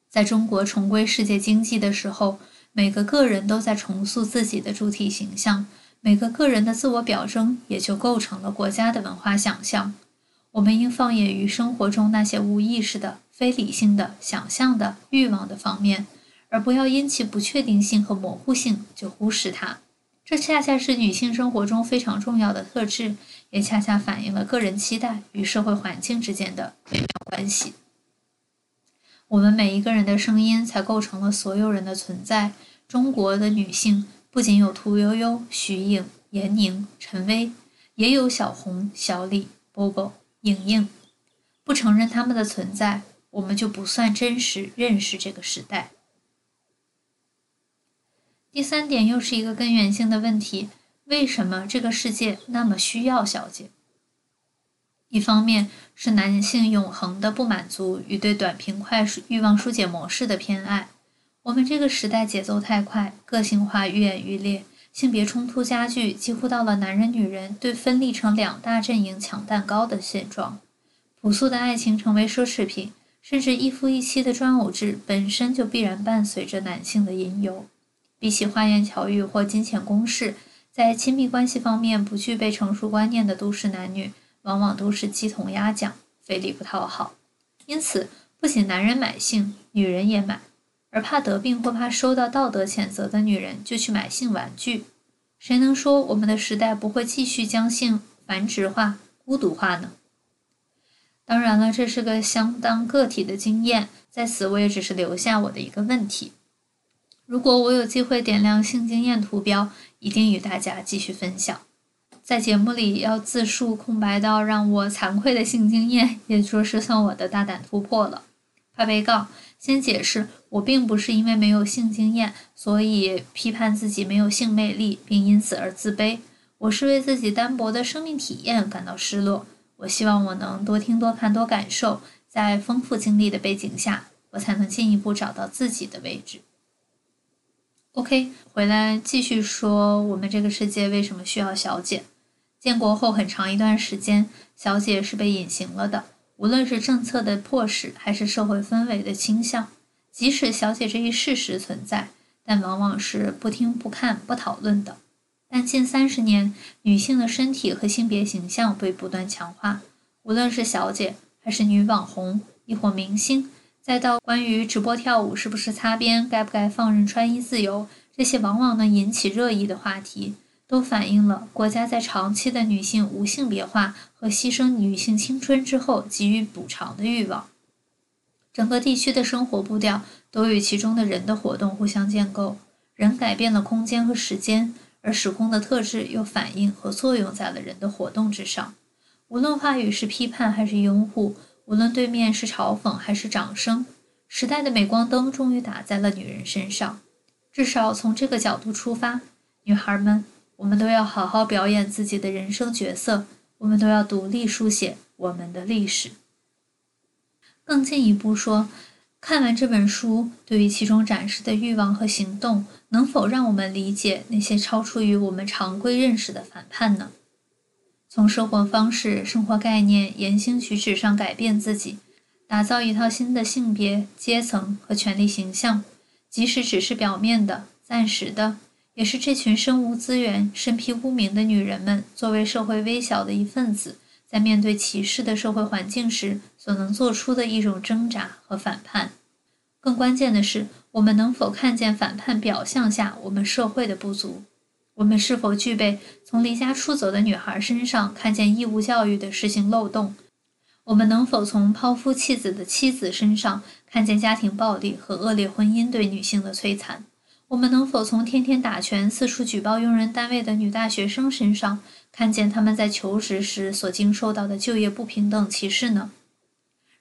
在中国重归世界经济的时候，每个个人都在重塑自己的主体形象，每个个人的自我表征也就构成了国家的文化想象。我们应放眼于生活中那些无意识的、非理性的、想象的欲望的方面，而不要因其不确定性和模糊性就忽视它。这恰恰是女性生活中非常重要的特质，也恰恰反映了个人期待与社会环境之间的微妙关系。我们每一个人的声音，才构成了所有人的存在。中国的女性不仅有屠呦呦、徐颖、闫宁、陈薇，也有小红、小李、波波、莹莹。不承认他们的存在，我们就不算真实认识这个时代。第三点，又是一个根源性的问题：为什么这个世界那么需要小姐？一方面是男性永恒的不满足与对短平快欲望疏解模式的偏爱。我们这个时代节奏太快，个性化愈演愈烈，性别冲突加剧，几乎到了男人女人对分立成两大阵营抢蛋糕的现状。朴素的爱情成为奢侈品，甚至一夫一妻的专偶制本身就必然伴随着男性的引诱。比起花言巧语或金钱攻势，在亲密关系方面不具备成熟观念的都市男女。往往都是鸡同鸭讲，费力不讨好，因此不仅男人买性，女人也买，而怕得病或怕受到道德谴责的女人就去买性玩具。谁能说我们的时代不会继续将性繁殖化、孤独化呢？当然了，这是个相当个体的经验，在此我也只是留下我的一个问题。如果我有机会点亮性经验图标，一定与大家继续分享。在节目里要自述空白到让我惭愧的性经验，也着实算我的大胆突破了。怕被告，先解释，我并不是因为没有性经验，所以批判自己没有性魅力，并因此而自卑。我是为自己单薄的生命体验感到失落。我希望我能多听、多看、多感受，在丰富经历的背景下，我才能进一步找到自己的位置。OK，回来继续说，我们这个世界为什么需要小姐？建国后很长一段时间，小姐是被隐形了的。无论是政策的迫使，还是社会氛围的倾向，即使小姐这一事实存在，但往往是不听、不看、不讨论的。但近三十年，女性的身体和性别形象被不断强化。无论是小姐，还是女网红，亦或明星，再到关于直播跳舞是不是擦边、该不该放任穿衣自由，这些往往能引起热议的话题。都反映了国家在长期的女性无性别化和牺牲女性青春之后给予补偿的欲望。整个地区的生活步调都与其中的人的活动互相建构，人改变了空间和时间，而时空的特质又反映和作用在了人的活动之上。无论话语是批判还是拥护，无论对面是嘲讽还是掌声，时代的镁光灯终于打在了女人身上。至少从这个角度出发，女孩们。我们都要好好表演自己的人生角色，我们都要独立书写我们的历史。更进一步说，看完这本书，对于其中展示的欲望和行动，能否让我们理解那些超出于我们常规认识的反叛呢？从生活方式、生活概念、言行举止上改变自己，打造一套新的性别、阶层和权力形象，即使只是表面的、暂时的。也是这群身无资源、身披污名的女人们，作为社会微小的一份子，在面对歧视的社会环境时所能做出的一种挣扎和反叛。更关键的是，我们能否看见反叛表象下我们社会的不足？我们是否具备从离家出走的女孩身上看见义务教育的实行漏洞？我们能否从抛夫弃子的妻子身上看见家庭暴力和恶劣婚姻对女性的摧残？我们能否从天天打拳、四处举报用人单位的女大学生身上看见他们在求职时所经受到的就业不平等歧视呢？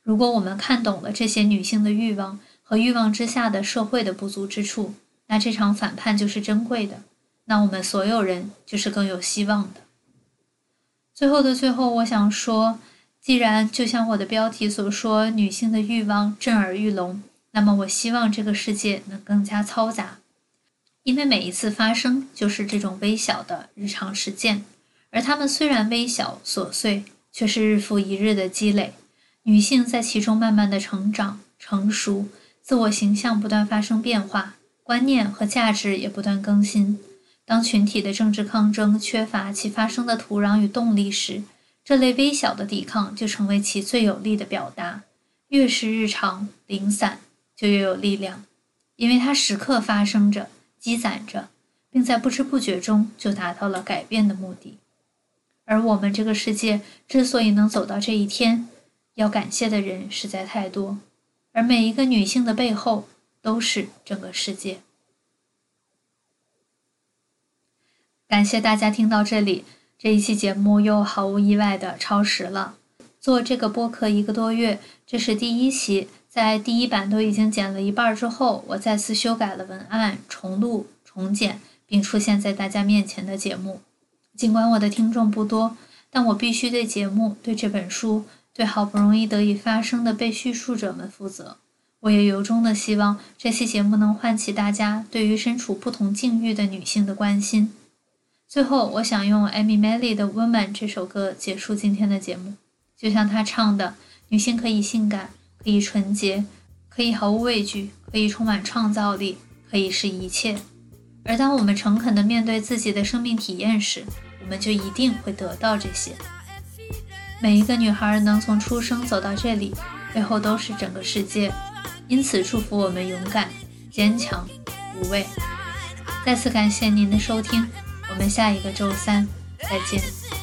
如果我们看懂了这些女性的欲望和欲望之下的社会的不足之处，那这场反叛就是珍贵的。那我们所有人就是更有希望的。最后的最后，我想说，既然就像我的标题所说，女性的欲望震耳欲聋，那么我希望这个世界能更加嘈杂，因为每一次发生就是这种微小的日常事件，而它们虽然微小琐碎，却是日复一日的积累。女性在其中慢慢的成长、成熟，自我形象不断发生变化，观念和价值也不断更新。当群体的政治抗争缺乏其发生的土壤与动力时，这类微小的抵抗就成为其最有力的表达。越是日常零散，就越有力量，因为它时刻发生着、积攒着，并在不知不觉中就达到了改变的目的。而我们这个世界之所以能走到这一天，要感谢的人实在太多，而每一个女性的背后都是整个世界。感谢大家听到这里，这一期节目又毫无意外的超时了。做这个播客一个多月，这是第一期，在第一版都已经剪了一半之后，我再次修改了文案，重录、重剪，并出现在大家面前的节目。尽管我的听众不多，但我必须对节目、对这本书、对好不容易得以发声的被叙述者们负责。我也由衷的希望这期节目能唤起大家对于身处不同境遇的女性的关心。最后，我想用 Amy Miley 的《Woman》这首歌结束今天的节目。就像她唱的：“女性可以性感，可以纯洁，可以毫无畏惧，可以充满创造力，可以是一切。而当我们诚恳地面对自己的生命体验时，我们就一定会得到这些。每一个女孩能从出生走到这里，背后都是整个世界。因此，祝福我们勇敢、坚强、无畏。再次感谢您的收听。我们下一个周三再见。